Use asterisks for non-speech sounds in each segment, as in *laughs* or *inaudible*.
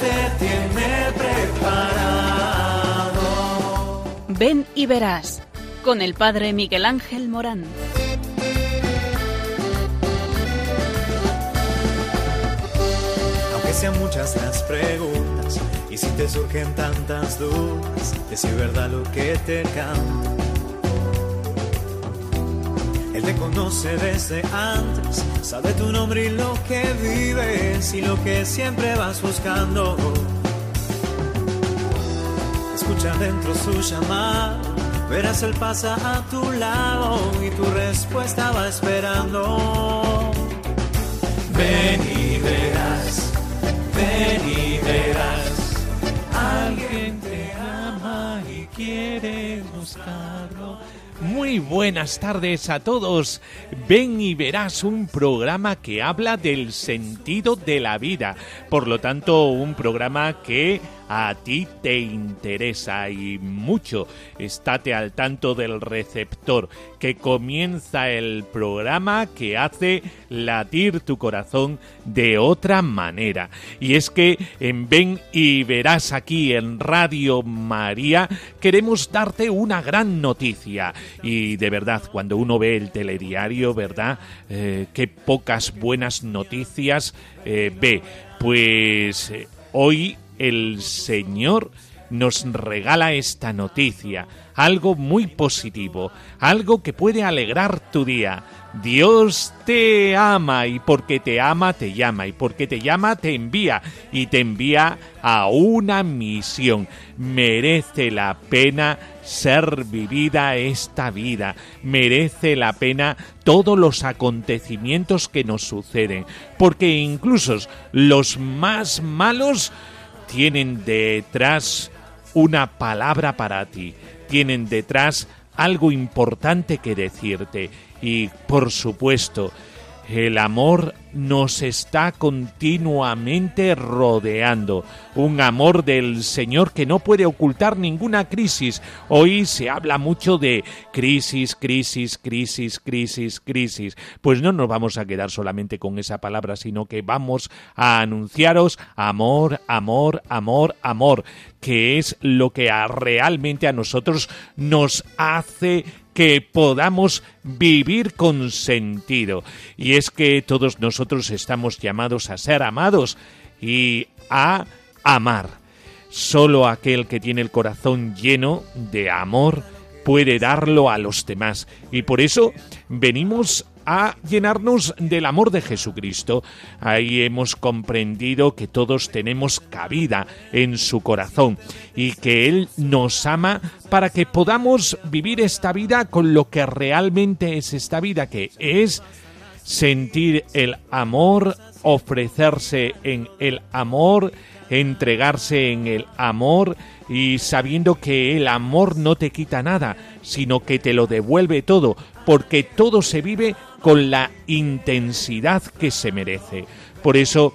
Te tiene preparado. Ven y verás con el Padre Miguel Ángel Morán. Aunque sean muchas las preguntas y si te surgen tantas dudas, es verdad lo que te canto. Él te conoce desde antes, sabe tu nombre y lo que vives y lo que siempre vas buscando. Escucha dentro su llamado, verás él pasa a tu lado y tu respuesta va esperando. Ven y verás, ven y verás, alguien te ama y quiere buscarlo. Muy buenas tardes a todos. Ven y verás un programa que habla del sentido de la vida. Por lo tanto, un programa que a ti te interesa y mucho. Estate al tanto del receptor que comienza el programa que hace latir tu corazón de otra manera. Y es que en Ven y verás aquí en Radio María queremos darte una gran noticia. Y de verdad, cuando uno ve el telediario, ¿verdad? Eh, qué pocas buenas noticias eh, ve. Pues eh, hoy el Señor nos regala esta noticia, algo muy positivo, algo que puede alegrar tu día. Dios te ama y porque te ama te llama y porque te llama te envía y te envía a una misión. Merece la pena ser vivida esta vida, merece la pena todos los acontecimientos que nos suceden, porque incluso los más malos tienen detrás una palabra para ti, tienen detrás algo importante que decirte. Y por supuesto el amor nos está continuamente rodeando. Un amor del Señor que no puede ocultar ninguna crisis. Hoy se habla mucho de crisis, crisis, crisis, crisis, crisis. Pues no nos vamos a quedar solamente con esa palabra, sino que vamos a anunciaros amor, amor, amor, amor, que es lo que realmente a nosotros nos hace que podamos vivir con sentido. Y es que todos nosotros estamos llamados a ser amados y a amar. Solo aquel que tiene el corazón lleno de amor puede darlo a los demás. Y por eso venimos a llenarnos del amor de Jesucristo. Ahí hemos comprendido que todos tenemos cabida en su corazón y que Él nos ama para que podamos vivir esta vida con lo que realmente es esta vida, que es sentir el amor, ofrecerse en el amor, entregarse en el amor y sabiendo que el amor no te quita nada, sino que te lo devuelve todo, porque todo se vive con la intensidad que se merece. Por eso,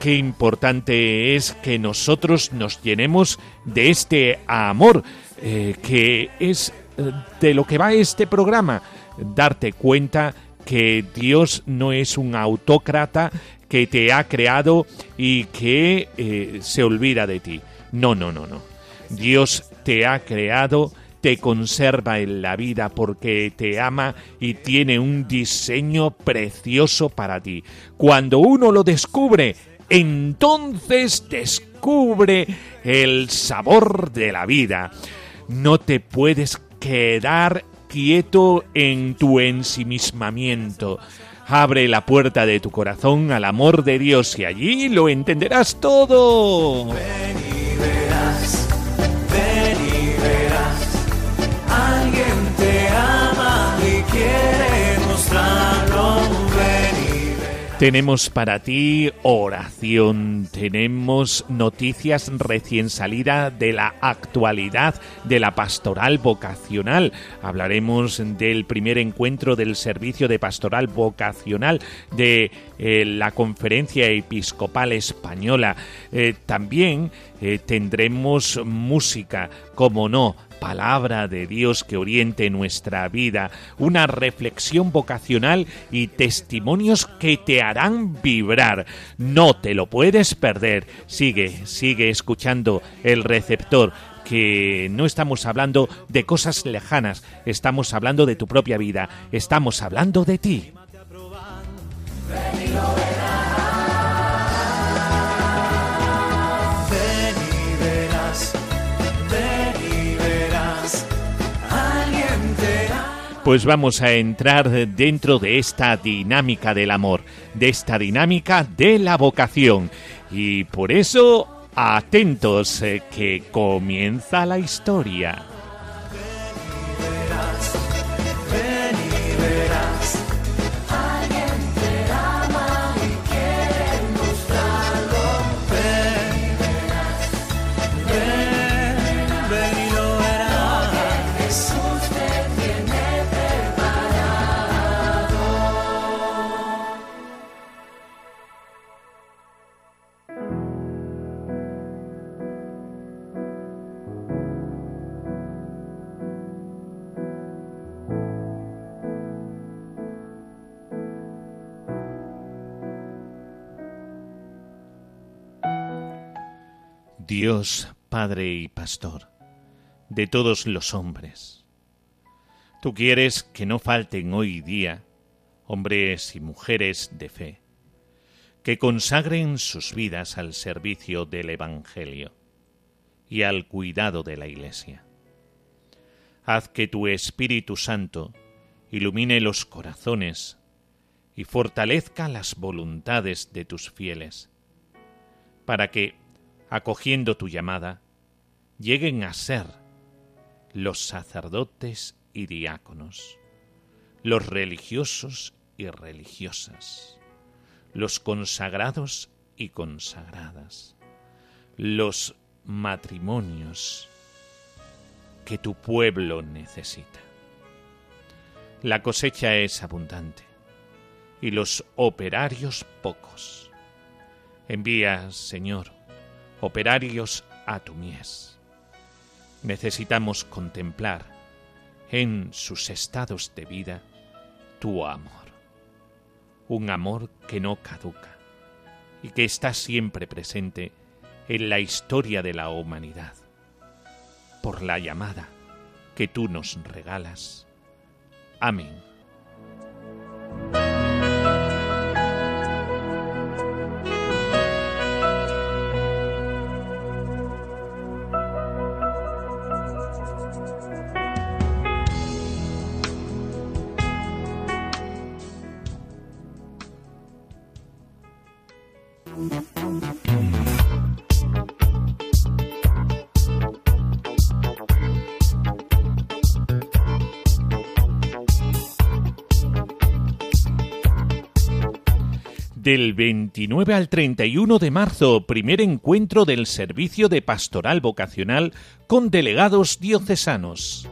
qué importante es que nosotros nos llenemos de este amor, eh, que es eh, de lo que va este programa, darte cuenta que Dios no es un autócrata que te ha creado y que eh, se olvida de ti. No, no, no, no. Dios te ha creado te conserva en la vida porque te ama y tiene un diseño precioso para ti. Cuando uno lo descubre, entonces descubre el sabor de la vida. No te puedes quedar quieto en tu ensimismamiento. Abre la puerta de tu corazón al amor de Dios y allí lo entenderás todo. Tenemos para ti oración, tenemos noticias recién salida de la actualidad de la pastoral vocacional. Hablaremos del primer encuentro del servicio de pastoral vocacional de eh, la Conferencia Episcopal Española. Eh, también eh, tendremos música, como no, palabra de Dios que oriente nuestra vida, una reflexión vocacional y testimonios que te harán vibrar. No te lo puedes perder. Sigue, sigue escuchando el receptor que no estamos hablando de cosas lejanas, estamos hablando de tu propia vida, estamos hablando de ti. Pues vamos a entrar dentro de esta dinámica del amor, de esta dinámica de la vocación. Y por eso, atentos, eh, que comienza la historia. Dios, Padre y Pastor, de todos los hombres. Tú quieres que no falten hoy día hombres y mujeres de fe, que consagren sus vidas al servicio del Evangelio y al cuidado de la Iglesia. Haz que tu Espíritu Santo ilumine los corazones y fortalezca las voluntades de tus fieles, para que acogiendo tu llamada, lleguen a ser los sacerdotes y diáconos, los religiosos y religiosas, los consagrados y consagradas, los matrimonios que tu pueblo necesita. La cosecha es abundante y los operarios pocos. Envía, Señor, operarios a tu mies. Necesitamos contemplar en sus estados de vida tu amor, un amor que no caduca y que está siempre presente en la historia de la humanidad, por la llamada que tú nos regalas. Amén. Del 29 al 31 de marzo, primer encuentro del Servicio de Pastoral Vocacional con delegados diocesanos.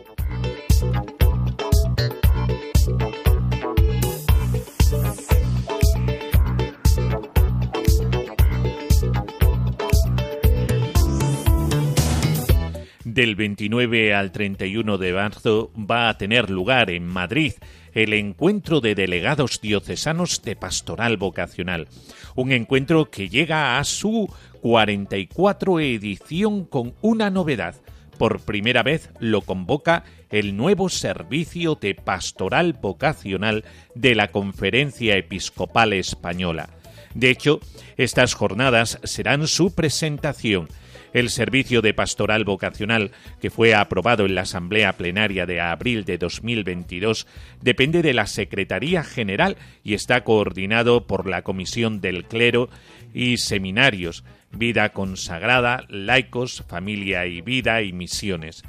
Del 29 al 31 de marzo va a tener lugar en Madrid el encuentro de delegados diocesanos de pastoral vocacional. Un encuentro que llega a su 44 edición con una novedad. Por primera vez lo convoca el nuevo servicio de pastoral vocacional de la Conferencia Episcopal Española. De hecho, estas jornadas serán su presentación el servicio de pastoral vocacional, que fue aprobado en la Asamblea Plenaria de abril de 2022, depende de la Secretaría General y está coordinado por la Comisión del Clero y Seminarios, Vida Consagrada, Laicos, Familia y Vida y Misiones.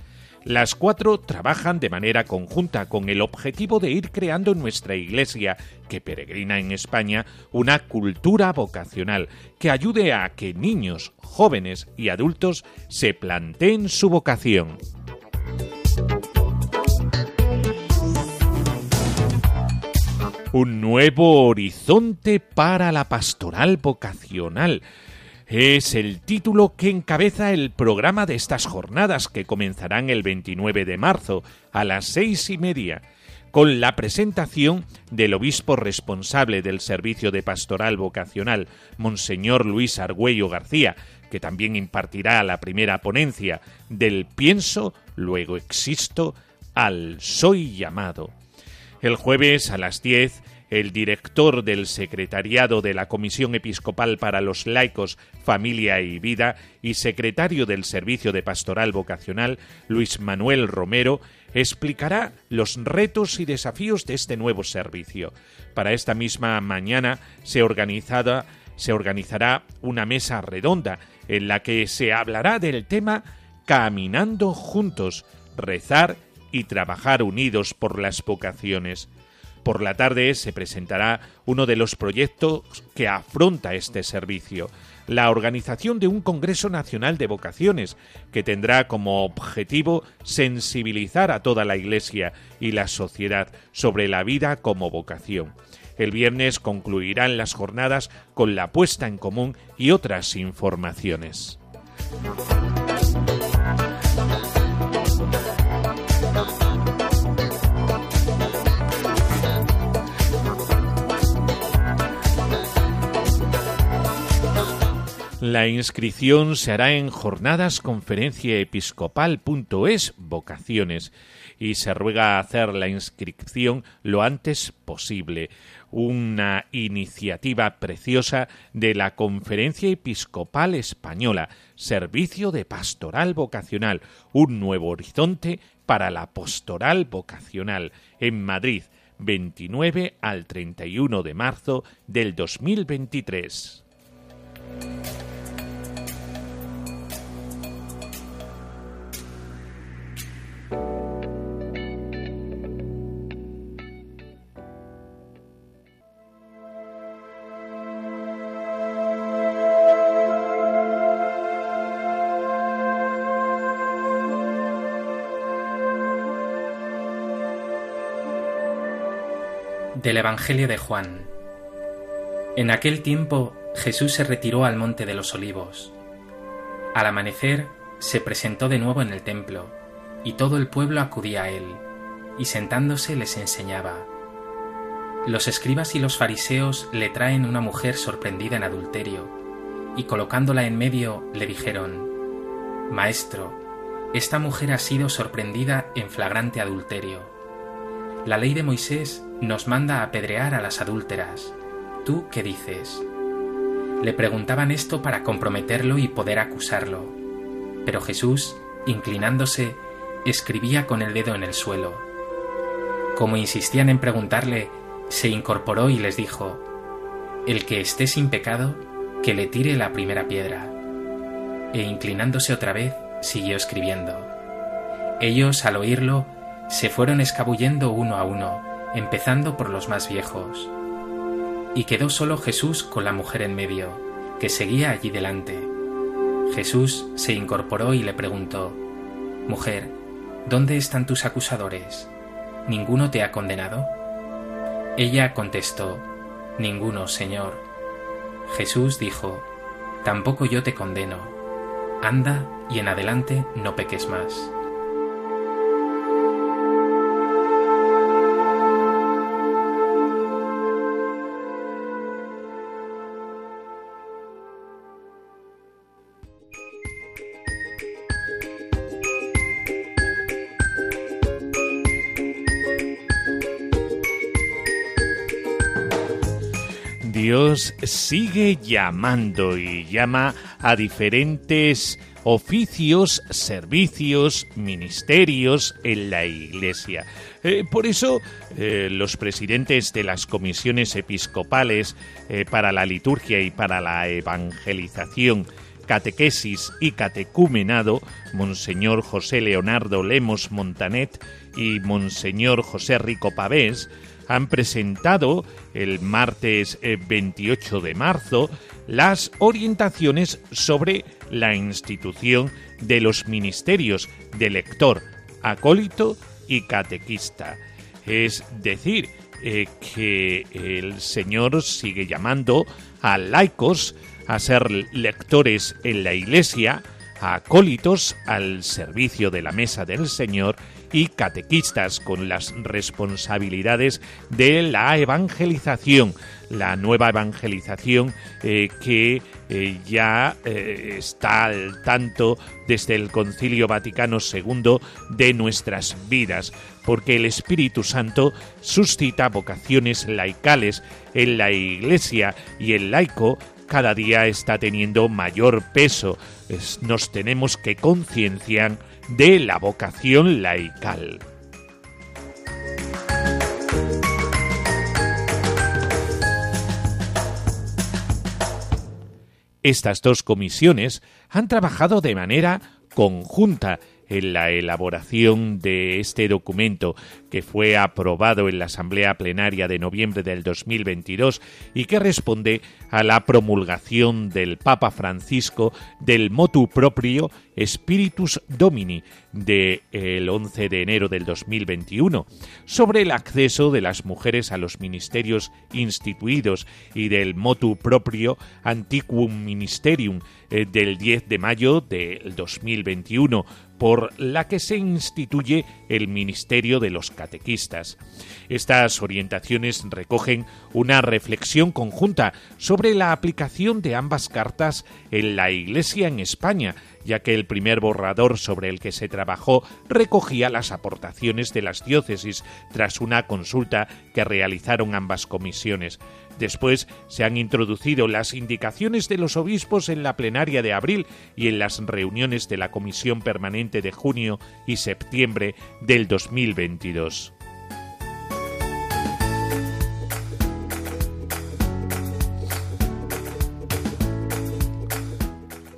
Las cuatro trabajan de manera conjunta con el objetivo de ir creando en nuestra Iglesia, que peregrina en España, una cultura vocacional que ayude a que niños, jóvenes y adultos se planteen su vocación. un nuevo horizonte para la pastoral vocacional. Es el título que encabeza el programa de estas jornadas que comenzarán el 29 de marzo a las seis y media con la presentación del obispo responsable del servicio de pastoral vocacional, Monseñor Luis Argüello García, que también impartirá la primera ponencia del pienso, luego existo, al soy llamado. El jueves a las diez el director del Secretariado de la Comisión Episcopal para los Laicos, Familia y Vida y secretario del Servicio de Pastoral Vocacional, Luis Manuel Romero, explicará los retos y desafíos de este nuevo servicio. Para esta misma mañana se, organizará una mesa redonda en la que se hablará del tema Caminando juntos, rezar y trabajar unidos por las vocaciones. Por la tarde se presentará uno de los proyectos que afronta este servicio, la organización de un Congreso Nacional de Vocaciones, que tendrá como objetivo sensibilizar a toda la Iglesia y la sociedad sobre la vida como vocación. El viernes concluirán las jornadas con la puesta en común y otras informaciones. La inscripción se hará en jornadasconferenciaepiscopal.es vocaciones y se ruega hacer la inscripción lo antes posible. Una iniciativa preciosa de la Conferencia Episcopal Española, Servicio de Pastoral Vocacional, un nuevo horizonte para la pastoral vocacional en Madrid, 29 al 31 de marzo del 2023. Del Evangelio de Juan. En aquel tiempo Jesús se retiró al monte de los olivos. Al amanecer se presentó de nuevo en el templo, y todo el pueblo acudía a él, y sentándose les enseñaba. Los escribas y los fariseos le traen una mujer sorprendida en adulterio, y colocándola en medio le dijeron, Maestro, esta mujer ha sido sorprendida en flagrante adulterio la ley de Moisés nos manda apedrear a las adúlteras. ¿Tú qué dices? Le preguntaban esto para comprometerlo y poder acusarlo. Pero Jesús, inclinándose, escribía con el dedo en el suelo. Como insistían en preguntarle, se incorporó y les dijo, El que esté sin pecado, que le tire la primera piedra. E inclinándose otra vez, siguió escribiendo. Ellos, al oírlo, se fueron escabullendo uno a uno, empezando por los más viejos. Y quedó solo Jesús con la mujer en medio, que seguía allí delante. Jesús se incorporó y le preguntó, Mujer, ¿dónde están tus acusadores? ¿Ninguno te ha condenado? Ella contestó, Ninguno, Señor. Jesús dijo, Tampoco yo te condeno. Anda y en adelante no peques más. Dios sigue llamando y llama a diferentes oficios, servicios, ministerios en la Iglesia. Eh, por eso, eh, los presidentes de las comisiones episcopales eh, para la liturgia y para la evangelización, catequesis y catecumenado, Monseñor José Leonardo Lemos Montanet y Monseñor José Rico Pavés, han presentado el martes 28 eh, de marzo las orientaciones sobre la institución de los ministerios de lector, acólito y catequista. Es decir, eh, que el Señor sigue llamando a laicos a ser lectores en la Iglesia, a acólitos al servicio de la mesa del Señor y catequistas con las responsabilidades de la evangelización, la nueva evangelización eh, que eh, ya eh, está al tanto desde el Concilio Vaticano II de nuestras vidas, porque el Espíritu Santo suscita vocaciones laicales en la Iglesia y el laico cada día está teniendo mayor peso. nos tenemos que concienciar de la vocación laical. Estas dos comisiones han trabajado de manera conjunta en la elaboración de este documento que fue aprobado en la Asamblea Plenaria de noviembre del 2022 y que responde a la promulgación del Papa Francisco del motu proprio Spiritus Domini del el 11 de enero del 2021 sobre el acceso de las mujeres a los ministerios instituidos y del motu proprio Antiquum Ministerium eh, del 10 de mayo del 2021 por la que se instituye el Ministerio de los Estas orientaciones recogen una reflexión conjunta sobre la aplicación de ambas cartas en la Iglesia en España, ya que el primer borrador sobre el que se trabajó recogía las aportaciones de las diócesis tras una consulta que realizaron ambas comisiones. Después se han introducido las indicaciones de los obispos en la plenaria de abril y en las reuniones de la Comisión Permanente de junio y septiembre del 2022.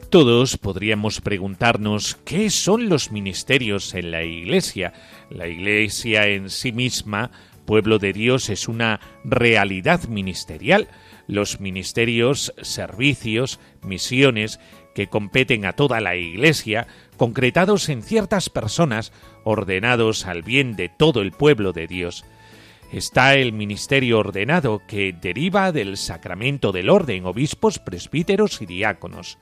Todos podríamos preguntarnos qué son los ministerios en la Iglesia. La Iglesia en sí misma pueblo de Dios es una realidad ministerial. Los ministerios, servicios, misiones que competen a toda la Iglesia, concretados en ciertas personas, ordenados al bien de todo el pueblo de Dios. Está el ministerio ordenado que deriva del sacramento del orden, obispos, presbíteros y diáconos.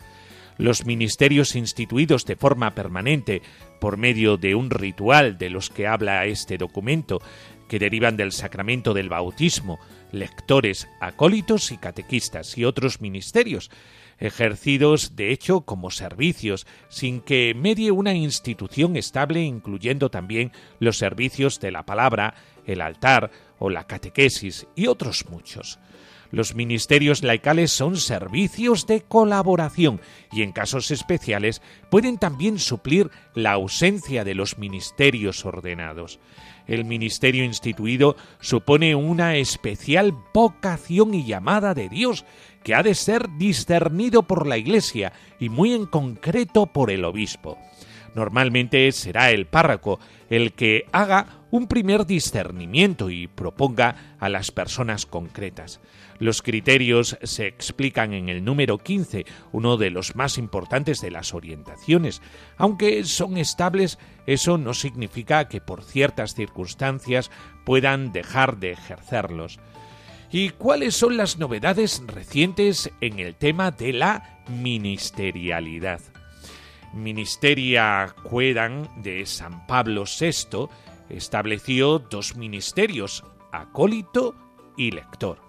Los ministerios instituidos de forma permanente por medio de un ritual de los que habla este documento que derivan del sacramento del bautismo, lectores, acólitos y catequistas y otros ministerios, ejercidos de hecho como servicios, sin que medie una institución estable incluyendo también los servicios de la palabra, el altar o la catequesis y otros muchos. Los ministerios laicales son servicios de colaboración y en casos especiales pueden también suplir la ausencia de los ministerios ordenados el ministerio instituido supone una especial vocación y llamada de Dios que ha de ser discernido por la Iglesia y muy en concreto por el obispo. Normalmente será el párroco el que haga un primer discernimiento y proponga a las personas concretas. Los criterios se explican en el número 15, uno de los más importantes de las orientaciones. Aunque son estables, eso no significa que por ciertas circunstancias puedan dejar de ejercerlos. ¿Y cuáles son las novedades recientes en el tema de la ministerialidad? Ministeria Quedan de San Pablo VI estableció dos ministerios, acólito y lector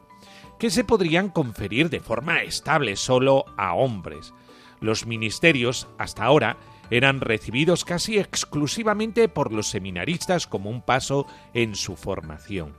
que se podrían conferir de forma estable solo a hombres. Los ministerios, hasta ahora, eran recibidos casi exclusivamente por los seminaristas como un paso en su formación.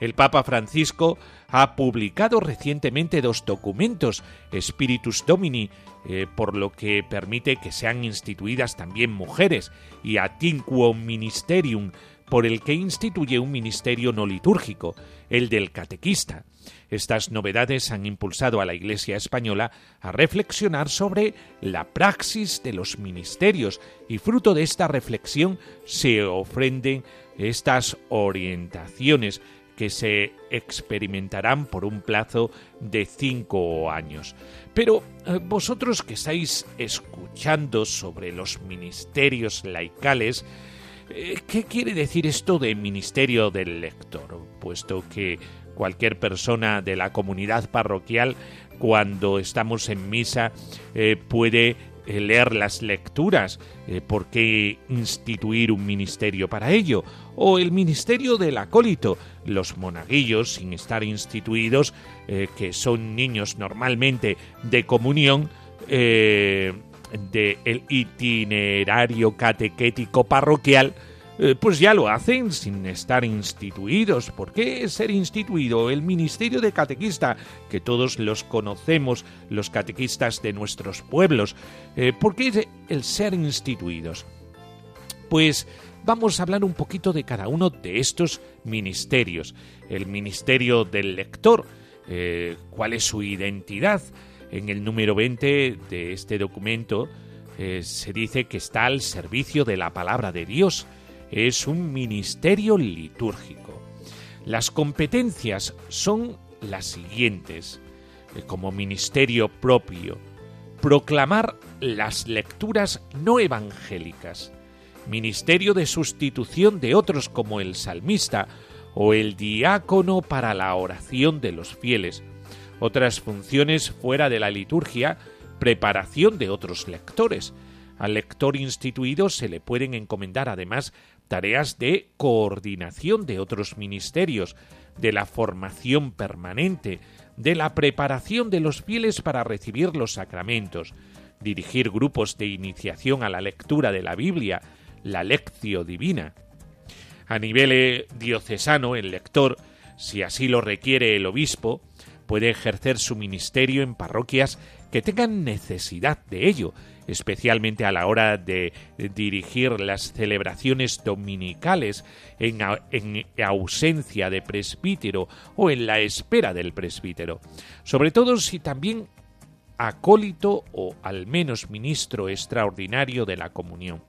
El Papa Francisco ha publicado recientemente dos documentos, Spiritus Domini, eh, por lo que permite que sean instituidas también mujeres, y Atinquo Ministerium, por el que instituye un ministerio no litúrgico, el del catequista. Estas novedades han impulsado a la Iglesia española a reflexionar sobre la praxis de los ministerios y fruto de esta reflexión se ofrenden estas orientaciones que se experimentarán por un plazo de cinco años. Pero eh, vosotros que estáis escuchando sobre los ministerios laicales, Eh, ¿Qué quiere decir esto de ministerio del lector? Puesto que cualquier persona de la comunidad parroquial, cuando estamos en misa, eh, puede eh, leer las lecturas. ¿Por qué instituir un ministerio para ello? O el ministerio del acólito. Los monaguillos, sin estar instituidos, que son niños normalmente de comunión, del itinerario catequético parroquial, eh, pues ya lo hacen sin estar instituidos. ¿Por qué ser instituido? El ministerio de catequista, que todos los conocemos, los catequistas de nuestros pueblos. Eh, ¿Por qué el ser instituidos? Pues vamos a hablar un poquito de cada uno de estos ministerios. El ministerio del lector, eh, cuál es su identidad, en el número 20 de este documento se dice que está al servicio de la palabra de Dios. Es un ministerio litúrgico. Las competencias son las siguientes. Eh, como ministerio propio, proclamar las lecturas no evangélicas, ministerio de sustitución de otros como el salmista o el diácono para la oración de los fieles, otras funciones fuera de la liturgia, preparación de otros lectores. Al lector instituido se le pueden encomendar además tareas de coordinación de otros ministerios, de la formación permanente, de la preparación de los fieles para recibir los sacramentos, dirigir grupos de iniciación a la lectura de la Biblia, la lectio divina. A nivel eh, diocesano, el lector, si así lo requiere el obispo, puede ejercer su ministerio en parroquias que tengan necesidad de ello, especialmente a la hora de dirigir las celebraciones dominicales en, ausencia de presbítero o en la espera del presbítero, sobre todo si también acólito o al menos ministro extraordinario de la comunión.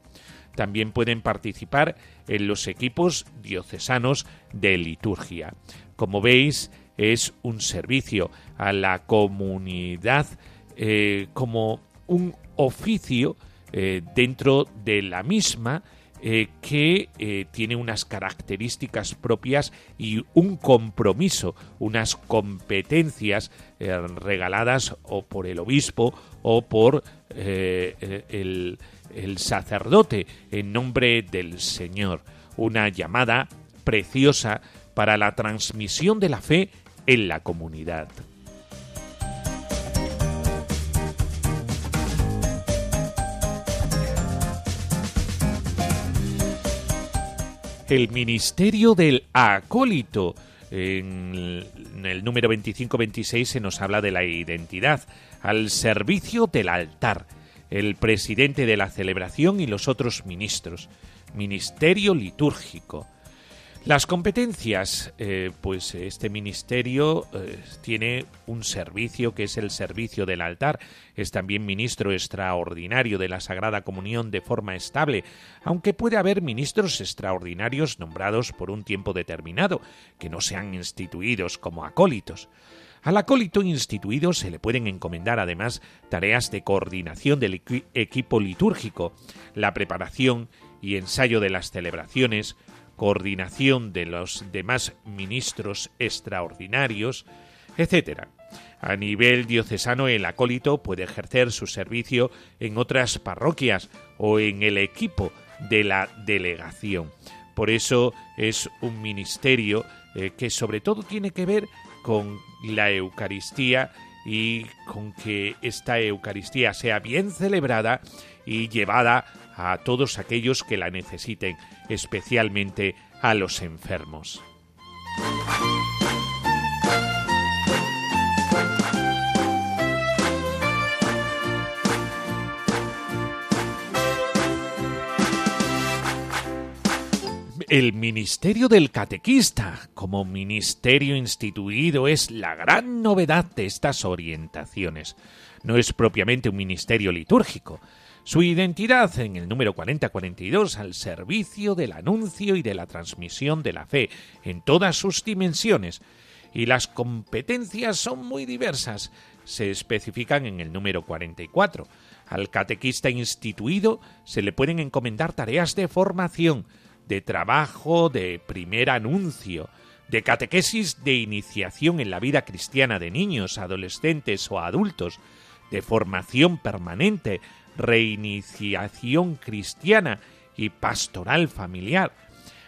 También pueden participar en los equipos diocesanos de liturgia. Como veis, es un servicio a la comunidad eh, como un oficio eh, dentro de la misma eh, que tiene unas características propias y un compromiso, unas competencias regaladas o por el obispo o por el sacerdote en nombre del Señor. Una llamada preciosa para la transmisión de la fe en la comunidad. El Ministerio del Acólito. En el número 25-26 se nos habla de la identidad, al servicio del altar, el presidente de la celebración y los otros ministros, ministerio litúrgico, las competencias, eh, pues este ministerio eh, tiene un servicio que es el servicio del altar. Es también ministro extraordinario de la Sagrada Comunión de forma estable, aunque puede haber ministros extraordinarios nombrados por un tiempo determinado, que no sean instituidos como acólitos. Al acólito instituido se le pueden encomendar además tareas de coordinación del equipo litúrgico, la preparación y ensayo de las celebraciones, coordinación de los demás ministros extraordinarios, etc. A nivel diocesano, el acólito puede ejercer su servicio en otras parroquias o en el equipo de la delegación. Por eso es un ministerio eh, que sobre todo tiene que ver con la Eucaristía y con que esta Eucaristía sea bien celebrada y llevada a todos aquellos que la necesiten, especialmente a los enfermos. El ministerio del catequista como ministerio instituido es la gran novedad de estas orientaciones. No es propiamente un ministerio litúrgico, su identidad en el número 4042 al servicio del anuncio y de la transmisión de la fe en todas sus dimensiones. Y las competencias son muy diversas. Se especifican en el número 44. Al catequista instituido se le pueden encomendar tareas de formación, de trabajo de primer anuncio, de catequesis de iniciación en la vida cristiana de niños, adolescentes o adultos, de formación permanente, reiniciación cristiana y pastoral familiar.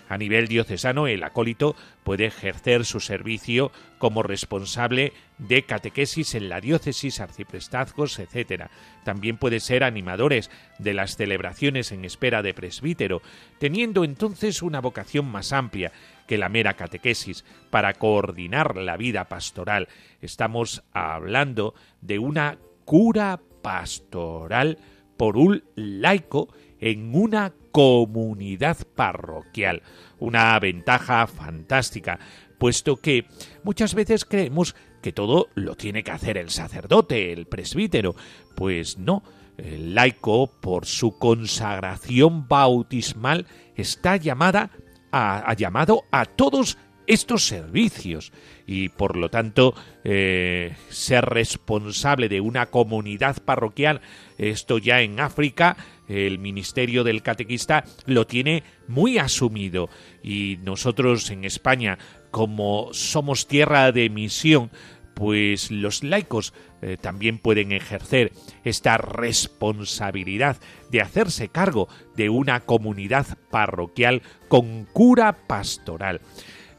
A nivel diocesano, el acólito puede ejercer su servicio como responsable de catequesis en la diócesis, arciprestazgos, etc. También puede ser animadores de las celebraciones en espera de presbítero, teniendo entonces una vocación más amplia que la mera catequesis para coordinar la vida pastoral. Estamos hablando de una cura pastoral por un laico en una comunidad parroquial. Una ventaja fantástica, puesto que muchas veces creemos que todo lo tiene que hacer el sacerdote, el presbítero. Pues no, el laico, por su consagración bautismal, está llamada a, llamado a todos estos servicios y por lo tanto eh, ser responsable de una comunidad parroquial, esto ya en África, el ministerio del catequista lo tiene muy asumido y nosotros en España, como somos tierra de misión, pues los laicos eh, también pueden ejercer esta responsabilidad de hacerse cargo de una comunidad parroquial con cura pastoral.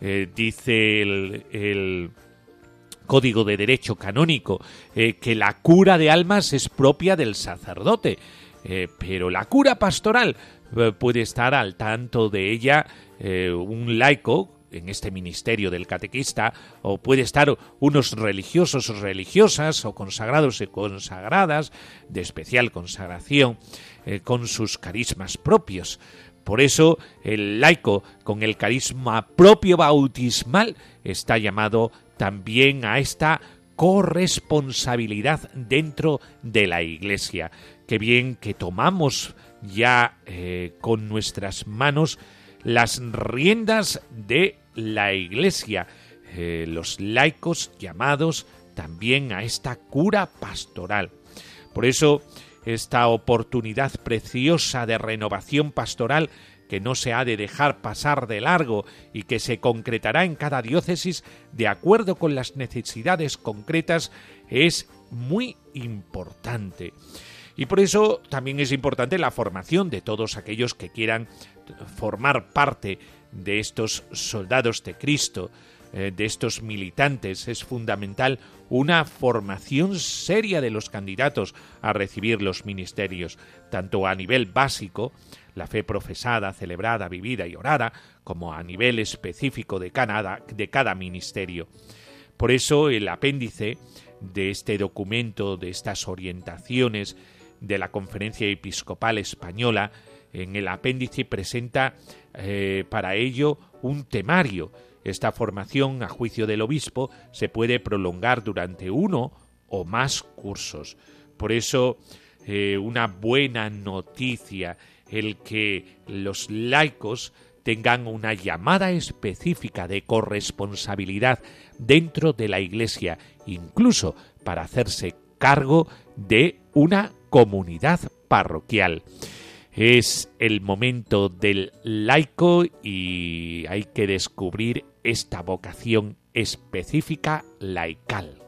Eh, dice el, Código de Derecho Canónico eh, que la cura de almas es propia del sacerdote, pero la cura pastoral puede estar al tanto de ella un laico en este ministerio del catequista, o puede estar unos religiosos o religiosas, o consagrados y consagradas, de especial consagración, eh, con sus carismas propios. Por eso el laico con el carisma propio bautismal está llamado también a esta corresponsabilidad dentro de la Iglesia. Qué bien que tomamos ya eh, con nuestras manos las riendas de la Iglesia, eh, los laicos llamados también a esta cura pastoral. Por eso, esta oportunidad preciosa de renovación pastoral que no se ha de dejar pasar de largo y que se concretará en cada diócesis de acuerdo con las necesidades concretas es muy importante. Y por eso también es importante la formación de todos aquellos que quieran formar parte de estos soldados de Cristo, eh, de estos militantes, es fundamental una formación seria de los candidatos a recibir los ministerios, tanto a nivel básico, la fe profesada, celebrada, vivida y orada, como a nivel específico de cada, de cada ministerio. Por eso el apéndice de este documento, de estas orientaciones de la Conferencia Episcopal Española, en el apéndice presenta eh, para ello un temario. Esta formación, a juicio del obispo, se puede prolongar durante uno o más cursos. Por eso, eh, una buena noticia el que los laicos tengan una llamada específica de corresponsabilidad dentro de la Iglesia, incluso para hacerse cargo de una comunidad parroquial. Es el momento del laico y hay que descubrir esta vocación específica laical.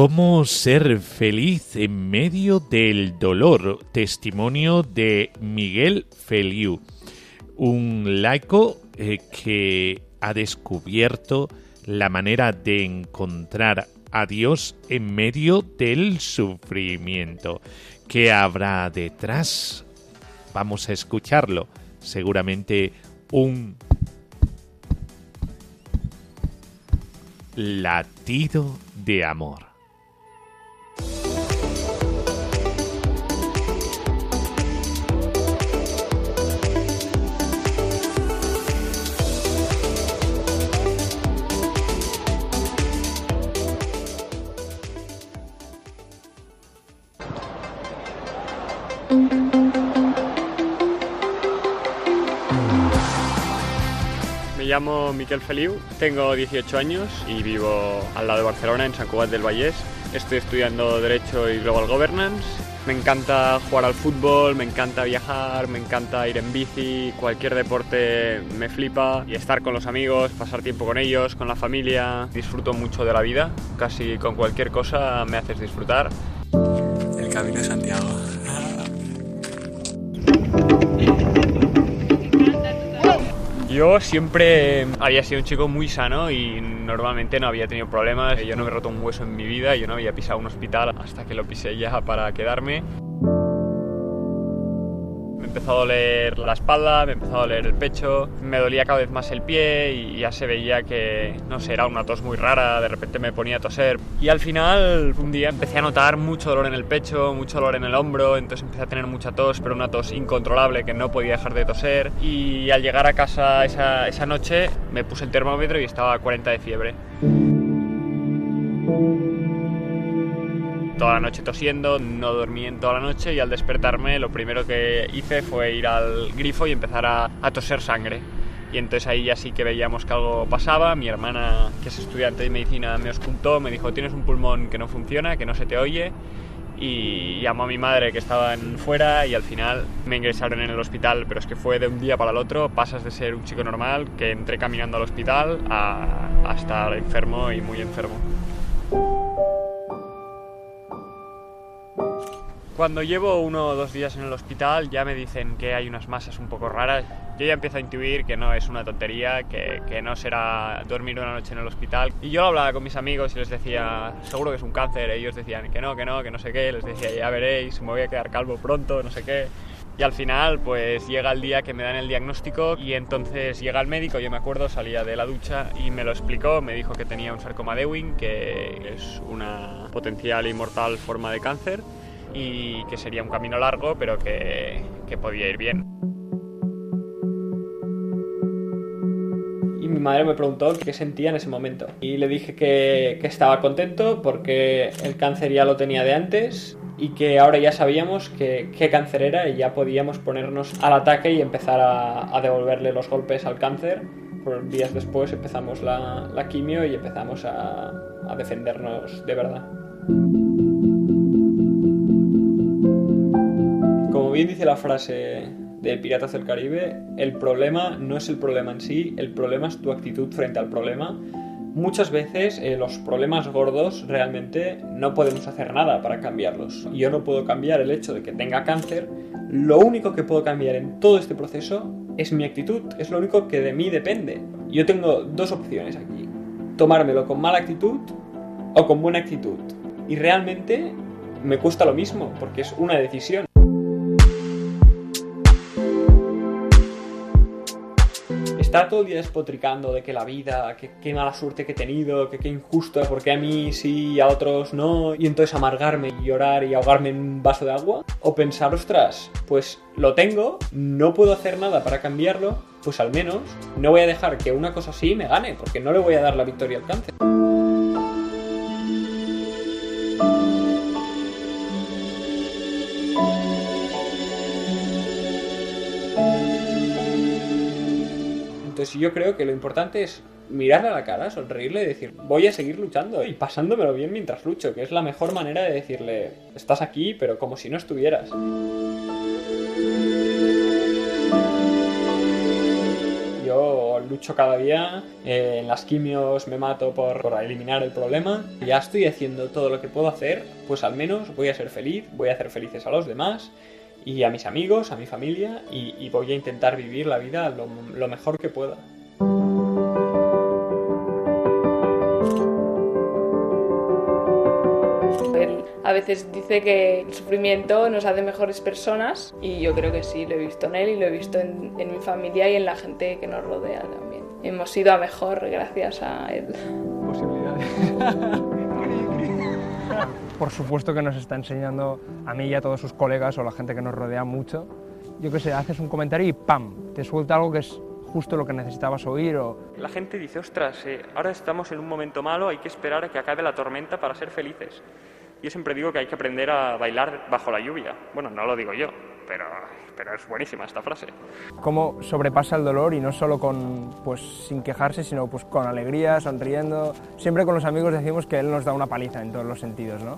Cómo ser feliz en medio del dolor. Testimonio de Miguel Feliu, un laico eh, que ha descubierto la manera de encontrar a Dios en medio del sufrimiento. ¿Qué habrá detrás? Vamos a escucharlo. Seguramente un latido de amor. Llamo Miquel Feliu, tengo 18 años y vivo al lado de Barcelona, en San Cugat del Vallès. Estoy estudiando Derecho y Global Governance. Me encanta jugar al fútbol, me encanta viajar, me encanta ir en bici, cualquier deporte me flipa y estar con los amigos, pasar tiempo con ellos, con la familia. Disfruto mucho de la vida, casi con cualquier cosa me haces disfrutar. El Camino de Santiago. Yo siempre había sido un chico muy sano y normalmente no había tenido problemas. Yo no me he roto un hueso en mi vida, yo no había pisado un hospital hasta que lo pisé ya para quedarme empezó a doler la espalda, me empezó a doler el pecho, me dolía cada vez más el pie y ya se veía que, no sé, era una tos muy rara, de repente me ponía a toser. Y al final, un día empecé a notar mucho dolor en el pecho, mucho dolor en el hombro, entonces empecé a tener mucha tos, pero una tos incontrolable que no podía dejar de toser. Y al llegar a casa esa, esa noche me puse el termómetro y estaba a 40 de fiebre. Toda la noche tosiendo, no dormí en toda la noche y al despertarme lo primero que hice fue ir al grifo y empezar a, toser sangre. Y entonces ahí ya sí que veíamos que algo pasaba. Mi hermana, que es estudiante de medicina, me oscultó, me dijo, tienes un pulmón que no funciona, que no se te oye. Y llamó a mi madre que estaba en fuera y al final me ingresaron en el hospital, pero es que fue de un día para el otro, pasas de ser un chico normal, que entré caminando al hospital, a, a estar enfermo y muy enfermo. Cuando llevo uno o dos días en el hospital ya me dicen que hay unas masas un poco raras. Yo ya empiezo a intuir que no es una tontería, que, que, no será dormir una noche en el hospital. Y yo hablaba con mis amigos y les decía, seguro que es un cáncer. Ellos decían que no, que no, que no sé qué. Les decía, ya veréis, me voy a quedar calvo pronto, no sé qué. Y al final, pues llega el día que me dan el diagnóstico y entonces llega el médico, yo me acuerdo, salía de la ducha y me lo explicó, me dijo que tenía un sarcoma de Ewing, que es una potencial y mortal forma de cáncer y que sería un camino largo, pero que, que podía ir bien. Mi madre me preguntó qué sentía en ese momento. Y le dije que, que, estaba contento porque el cáncer ya lo tenía de antes y que ahora ya sabíamos que, qué cáncer era y ya podíamos ponernos al ataque y empezar a, a devolverle los golpes al cáncer. Por días después empezamos la, la quimio y empezamos a, a defendernos de verdad. Como bien dice la frase de Piratas del Caribe, el problema no es el problema en sí, el problema es tu actitud frente al problema. Muchas veces eh, los problemas gordos realmente no podemos hacer nada para cambiarlos. Yo no puedo cambiar el hecho de que tenga cáncer. Lo único que puedo cambiar en todo este proceso es mi actitud, es lo único que de mí depende. Yo tengo dos opciones aquí. Tomármelo con mala actitud o con buena actitud. Y realmente me cuesta lo mismo, porque es una decisión. Está todo el día despotricando de que la vida, que qué mala suerte que he tenido, que qué injusto, porque a mí sí y a otros no, y entonces amargarme y llorar y ahogarme en un vaso de agua. O pensar, ostras, pues lo tengo, no puedo hacer nada para cambiarlo, pues al menos no voy a dejar que una cosa así me gane, porque no le voy a dar la victoria al cáncer. Entonces yo creo que lo importante es mirarle a la cara, sonreírle y decir, voy a seguir luchando y pasándomelo bien mientras lucho, que es la mejor manera de decirle, estás aquí, pero como si no estuvieras. Yo lucho cada día, eh, en las quimios me mato por, por, eliminar el problema. Ya estoy haciendo todo lo que puedo hacer, pues al menos voy a ser feliz, voy a hacer felices a los demás y a mis amigos, a mi familia y, y voy a intentar vivir la vida lo, lo mejor que pueda. Él a veces dice que el sufrimiento nos hace mejores personas y yo creo que sí, lo he visto en él y lo he visto en, en mi familia y en la gente que nos rodea también. Hemos ido a mejor gracias a él. Posibilidades. *laughs* por supuesto que nos está enseñando a mí y a todos sus colegas o la gente que nos rodea mucho. Yo qué sé, haces un comentario y ¡pam! Te suelta algo que es justo lo que necesitabas oír o... La gente dice, ostras, eh, ahora estamos en un momento malo, hay que esperar a que acabe la tormenta para ser felices. Yo siempre digo que hay que aprender a bailar bajo la lluvia. Bueno, no lo digo yo, pero, pero es buenísima esta frase. Cómo sobrepasa el dolor y no solo con, pues, sin quejarse, sino pues, con alegría, sonriendo. Siempre con los amigos decimos que él nos da una paliza en todos los sentidos, ¿no?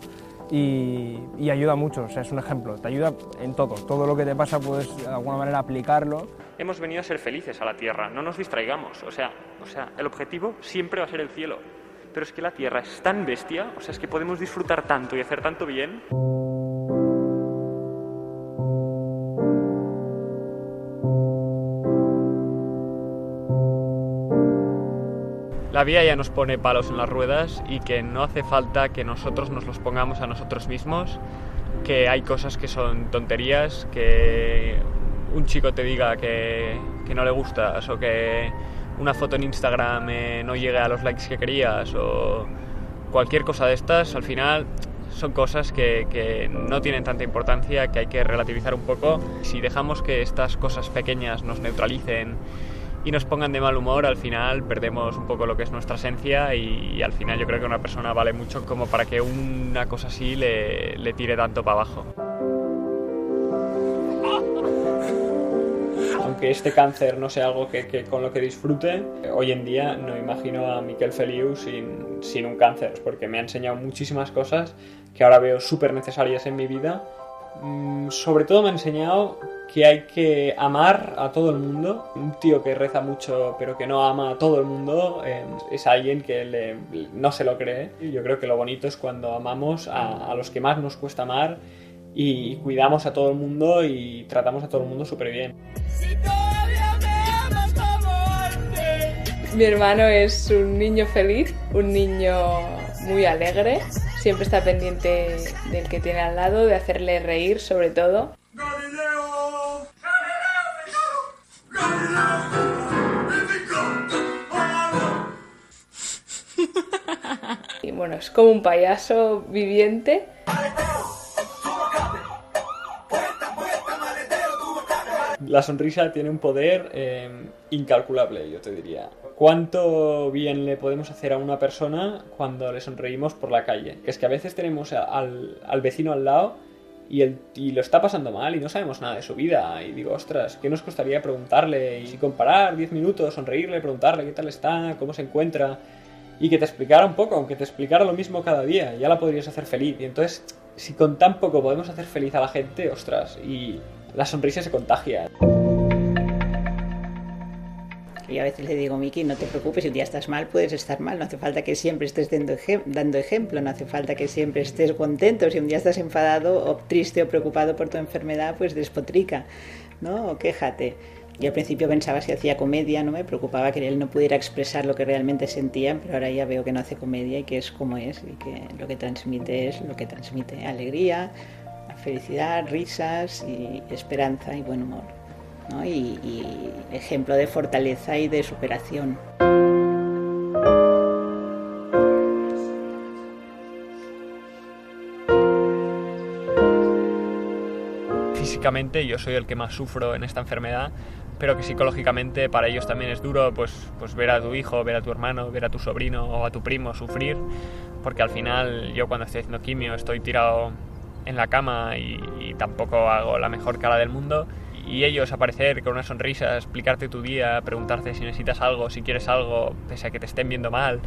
Y, y, ayuda mucho, o sea, es un ejemplo, te ayuda en todo, todo lo que te pasa puedes de alguna manera aplicarlo. Hemos venido a ser felices a la Tierra, no nos distraigamos, o sea, o sea, el objetivo siempre va a ser el cielo, pero es que la Tierra es tan bestia, o sea, es que podemos disfrutar tanto y hacer tanto bien. La vida ya nos pone palos en las ruedas y que no hace falta que nosotros nos los pongamos a nosotros mismos, que hay cosas que son tonterías, que un chico te diga que, que no le gustas o que una foto en Instagram eh, no llegue a los likes que querías o cualquier cosa de estas, al final son cosas que, que, no tienen tanta importancia, que hay que relativizar un poco. Si dejamos que estas cosas pequeñas nos neutralicen y nos pongan de mal humor, al final perdemos un poco lo que es nuestra esencia y, al final yo creo que una persona vale mucho como para que una cosa así le, le tire tanto para abajo. Aunque este cáncer no sea algo que, que, con lo que disfrute, hoy en día no imagino a Miquel Feliu sin, sin un cáncer, porque me ha enseñado muchísimas cosas que ahora veo súper necesarias en mi vida. Mm, sobre todo me ha enseñado que hay que amar a todo el mundo. Un tío que reza mucho pero que no ama a todo el mundo eh, es alguien que le, no se lo cree. Yo creo que lo bonito es cuando amamos a, a los que más nos cuesta amar y cuidamos a todo el mundo y tratamos a todo el mundo súper bien. Mi hermano es un niño feliz, un niño muy alegre, siempre está pendiente del que tiene al lado, de hacerle reír sobre todo. Y bueno, es como un payaso viviente. La sonrisa tiene un poder eh, incalculable, yo te diría. ¿Cuánto bien le podemos hacer a una persona cuando le sonreímos por la calle? Que es que a veces tenemos al, al vecino al lado y, el, y, lo está pasando mal y no sabemos nada de su vida. Y digo, ostras, ¿qué nos costaría preguntarle y comparar 10 minutos, sonreírle, preguntarle qué tal está, cómo se encuentra? Y que te explicara un poco, aunque te explicara lo mismo cada día, ya la podrías hacer feliz. Y entonces, si con tan poco podemos hacer feliz a la gente, ostras, y la sonrisa se contagia. Yo a veces le digo, Miki, no te preocupes, si un día estás mal, puedes estar mal, no hace falta que siempre estés dando, dando ejemplo, no hace falta que siempre estés contento, si un día estás enfadado o triste o preocupado por tu enfermedad, pues despotrica, ¿no? O quéjate. Yo al principio pensaba si hacía comedia, no me preocupaba que él no pudiera expresar lo que realmente sentía, pero ahora ya veo que no hace comedia y que es como es y que lo que transmite es lo que transmite alegría, felicidad, risas y esperanza y buen humor. ¿No? Y, ejemplo de fortaleza y de superación. Físicamente yo soy el que más sufro en esta enfermedad, pero que psicológicamente para ellos también es duro pues, pues ver a tu hijo, ver a tu hermano, ver a tu sobrino o a tu primo sufrir, porque al final yo cuando estoy haciendo quimio estoy tirado en la cama y, tampoco hago la mejor cara del mundo. Y ellos aparecer con una sonrisa, explicarte tu día, preguntarte si necesitas algo, si quieres algo, pese a que te estén viendo mal,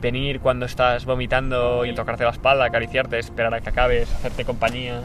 venir cuando estás vomitando y tocarte la espalda, acariciarte, esperar a que acabes, hacerte compañía.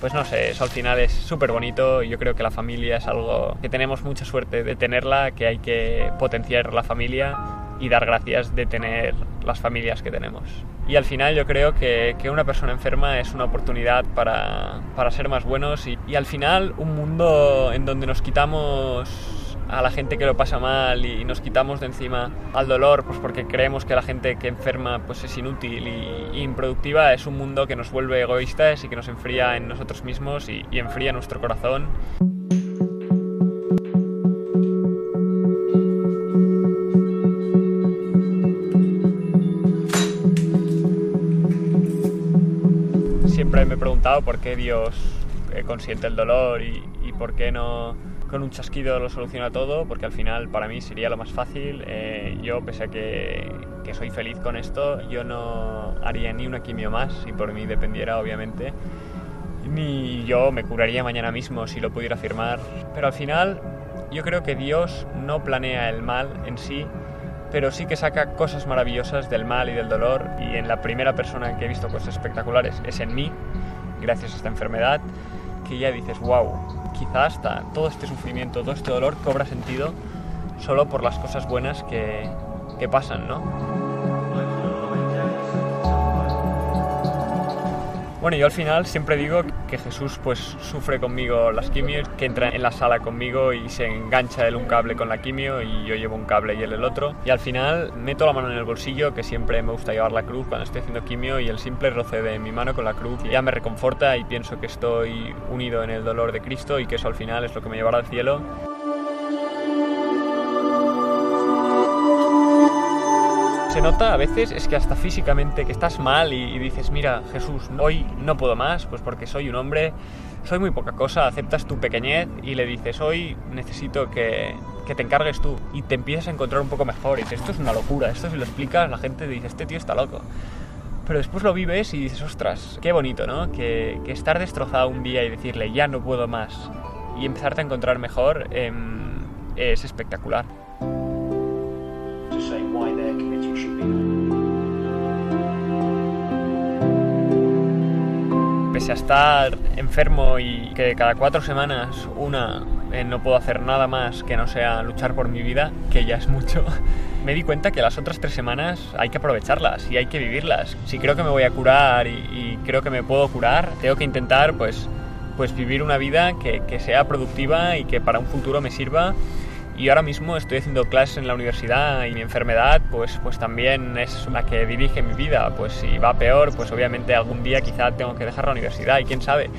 Pues no sé, eso al final es súper bonito y yo creo que la familia es algo que tenemos mucha suerte de tenerla, que hay que potenciar la familia y dar gracias de tener las familias que tenemos. Y al final yo creo que, que una persona enferma es una oportunidad para, para ser más buenos y, y, al final un mundo en donde nos quitamos a la gente que lo pasa mal y nos quitamos de encima al dolor pues porque creemos que la gente que enferma pues es inútil y, y improductiva es un mundo que nos vuelve egoístas y que nos enfría en nosotros mismos y, y enfría nuestro corazón. Preguntado por qué Dios consiente el dolor y, y, por qué no con un chasquido lo soluciona todo, porque al final para mí sería lo más fácil. Eh, yo, pese a que, que, soy feliz con esto, yo no haría ni una quimio más si por mí dependiera, obviamente. ni yo me curaría mañana mismo si lo pudiera afirmar. Pero al final yo creo que Dios no planea el mal en sí, pero sí que saca cosas maravillosas del mal y del dolor y en la primera persona que he visto cosas espectaculares es en mí, gracias a esta enfermedad, que ya dices, wow, quizás hasta todo este sufrimiento, todo este dolor cobra sentido solo por las cosas buenas que, que pasan, ¿no? Bueno, yo al final siempre digo que Jesús pues sufre conmigo las quimios, que entra en la sala conmigo y se engancha él un cable con la quimio y yo llevo un cable y él el otro. Y al final meto la mano en el bolsillo, que siempre me gusta llevar la cruz cuando estoy haciendo quimio y el simple roce de mi mano con la cruz ya me reconforta y pienso que estoy unido en el dolor de Cristo y que eso al final es lo que me llevará al cielo. Se nota a veces es que hasta físicamente que estás mal y, dices, mira, Jesús, hoy no puedo más, pues porque soy un hombre, soy muy poca cosa, aceptas tu pequeñez y le dices, hoy necesito que, que te encargues tú y te empiezas a encontrar un poco mejor. Y dices, esto es una locura, esto si lo explicas, la gente dice, este tío está loco. Pero después lo vives y dices, ostras, qué bonito, ¿no? Que, que estar destrozado un día y decirle, ya no puedo más, y empezarte a encontrar mejor em, es espectacular. Pese a estar enfermo y que cada cuatro semanas una eh, no puedo hacer nada más que no sea luchar por mi vida, que ya es mucho, *laughs* me di cuenta que las otras tres semanas hay que aprovecharlas y hay que vivirlas. Si creo que me voy a curar y, creo que me puedo curar, tengo que intentar pues, pues vivir una vida que, que sea productiva y que para un futuro me sirva y ahora mismo estoy haciendo clases en la universidad y mi enfermedad pues, pues también es la que dirige mi vida. Pues si va peor, pues obviamente algún día quizá tengo que dejar la universidad y quién sabe.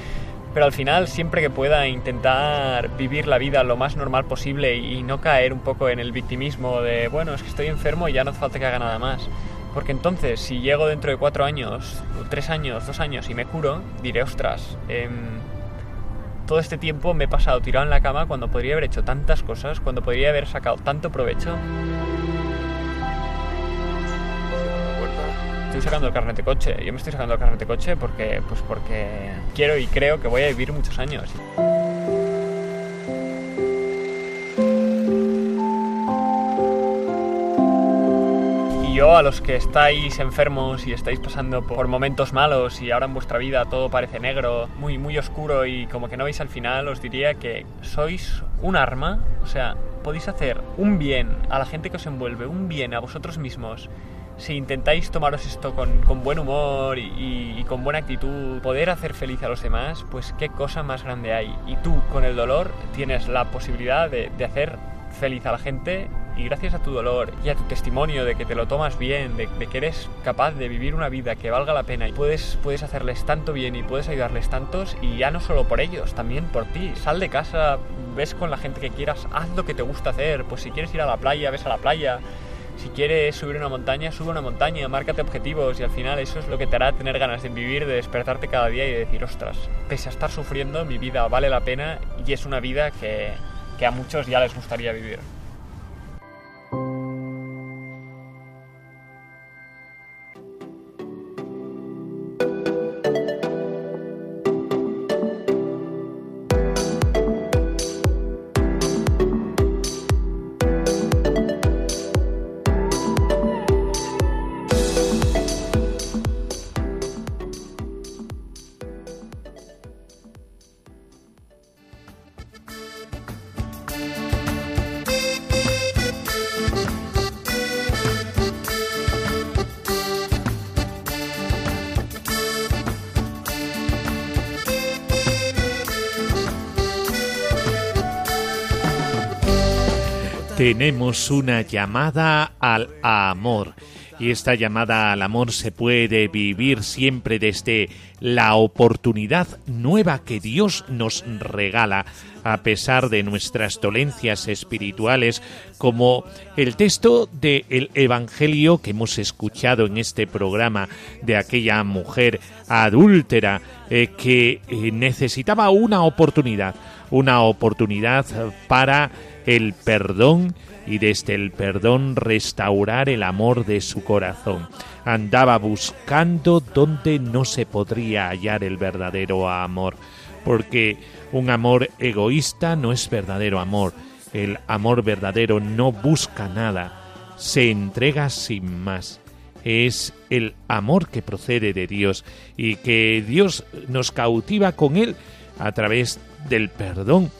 Pero al final siempre que pueda intentar vivir la vida lo más normal posible y no caer un poco en el victimismo de, bueno, es que estoy enfermo y ya no hace falta que haga nada más. Porque entonces, si llego dentro de cuatro años, tres años, dos años y me curo, diré, ostras, eh, todo este tiempo me he pasado tirado en la cama cuando podría haber hecho tantas cosas, cuando podría haber sacado tanto provecho. Estoy sacando el carnet de coche. Yo me estoy sacando el carnet de coche porque, pues porque quiero y creo que voy a vivir muchos años. Yo a los que estáis enfermos y estáis pasando por momentos malos y ahora en vuestra vida todo parece negro, muy, muy oscuro y como que no veis al final, os diría que sois un arma, o sea, podéis hacer un bien a la gente que os envuelve, un bien a vosotros mismos. Si intentáis tomaros esto con, con buen humor y, con buena actitud, poder hacer feliz a los demás, pues qué cosa más grande hay. Y tú, con el dolor, tienes la posibilidad de, de hacer feliz a la gente y gracias a tu dolor y a tu testimonio de que te lo tomas bien, de, que eres capaz de vivir una vida que valga la pena y puedes, puedes hacerles tanto bien y puedes ayudarles tantos y ya no solo por ellos, también por ti. Sal de casa, ves con la gente que quieras, haz lo que te gusta hacer, pues si quieres ir a la playa, ves a la playa. Si quieres subir una montaña, sube una montaña, márcate objetivos y al final eso es lo que te hará tener ganas de vivir, de despertarte cada día y de decir, ostras, pese a estar sufriendo, mi vida vale la pena y es una vida que, que a muchos ya les gustaría vivir. Tenemos una llamada al amor. Y esta llamada al amor se puede vivir siempre desde la oportunidad nueva que Dios nos regala, a pesar de nuestras dolencias espirituales, como el texto del Evangelio que hemos escuchado en este programa de aquella mujer adúltera eh, que eh, necesitaba una oportunidad, una oportunidad para el perdón y desde el perdón restaurar el amor de su corazón. Andaba buscando donde no se podría hallar el verdadero amor, porque un amor egoísta no es verdadero amor. El amor verdadero no busca nada, se entrega sin más. Es el amor que procede de Dios y que Dios nos cautiva con él a través del perdón,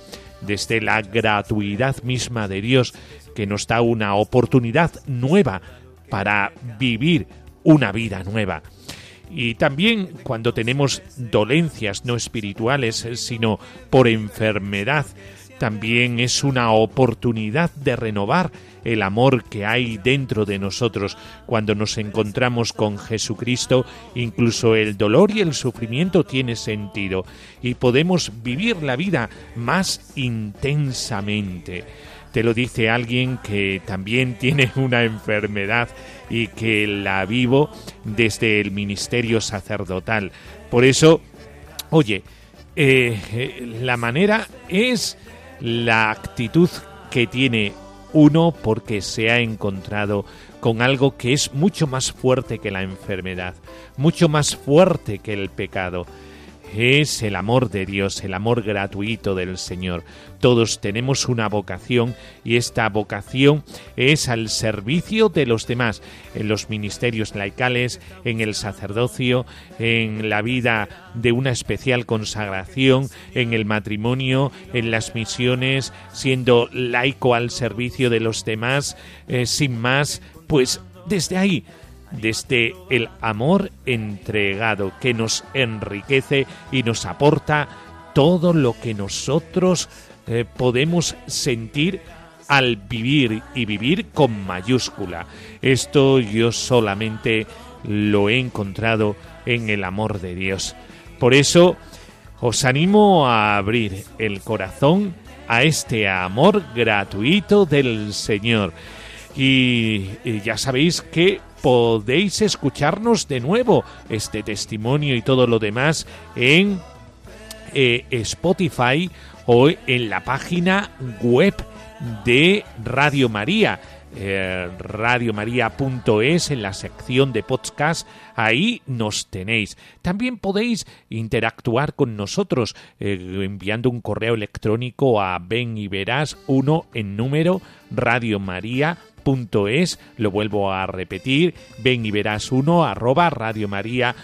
desde la gratuidad misma de Dios, que nos da una oportunidad nueva para vivir una vida nueva. Y también cuando tenemos dolencias no espirituales, sino por enfermedad, también es una oportunidad de renovar el amor que hay dentro de nosotros cuando nos encontramos con Jesucristo, incluso el dolor y el sufrimiento tiene sentido y podemos vivir la vida más intensamente. Te lo dice alguien que también *laughs* tiene una enfermedad y que la vivo desde el ministerio sacerdotal. Por eso, oye, eh, la manera es la actitud que tiene uno porque se ha encontrado con algo que es mucho más fuerte que la enfermedad, mucho más fuerte que el pecado es el amor de Dios, el amor gratuito del Señor. Todos tenemos una vocación y esta vocación es al servicio de los demás, en los ministerios laicales, en el sacerdocio, en la vida de una especial consagración, en el matrimonio, en las misiones, siendo laico al servicio de los demás, eh, sin más, pues desde ahí desde el amor entregado que nos enriquece y nos aporta todo lo que nosotros eh, podemos sentir al vivir y vivir con mayúscula. Esto yo solamente lo he encontrado en el amor de Dios. Por eso os animo a abrir el corazón a este amor gratuito del Señor. Y, y ya sabéis que podéis escucharnos de nuevo este testimonio y todo lo demás en eh, Spotify o en la página web de Radio María. Eh, radiomaria.es en la sección de podcast ahí nos tenéis también podéis interactuar con nosotros eh, enviando un correo electrónico a ven y verás uno en número radiomaria lo vuelvo a repetir, ven y verás uno arroba radiomaria.es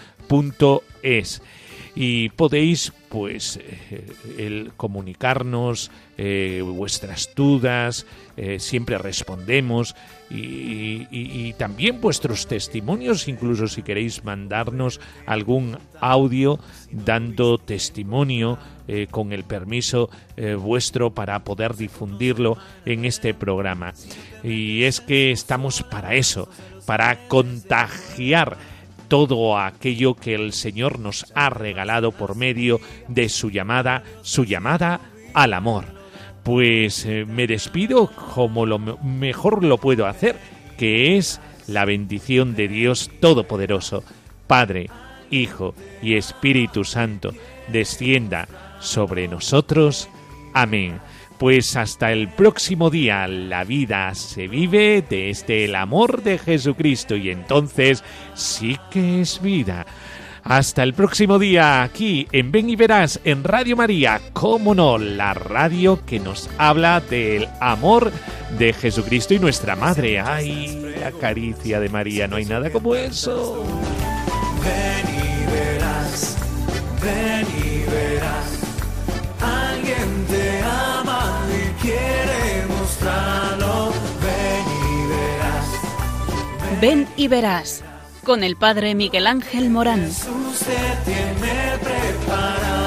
y podéis pues eh, el comunicarnos eh, vuestras dudas eh, siempre respondemos y, también vuestros testimonios incluso si queréis mandarnos algún audio dando testimonio con el permiso vuestro para poder difundirlo en este programa. Y es que estamos para eso para contagiar todo aquello que el Señor nos ha regalado por medio de su llamada, su llamada al amor. Pues eh, me despido como lo mejor lo puedo hacer, que es la bendición de Dios Todopoderoso, Padre, Hijo y Espíritu Santo, descienda sobre nosotros. Amén. Pues hasta el próximo día la vida se vive desde el amor de Jesucristo y entonces sí que es vida. Hasta el próximo día aquí en Ven y Verás en Radio María, cómo no, la radio que nos habla del amor de Jesucristo y nuestra Madre. Ay, la caricia de María, no hay nada como eso. Ven y verás, ven y verás, alguien quiere mostrarlo. Ven y verás. Ven y verás. Con el padre Miguel Ángel Morán. Jesús te tiene preparado.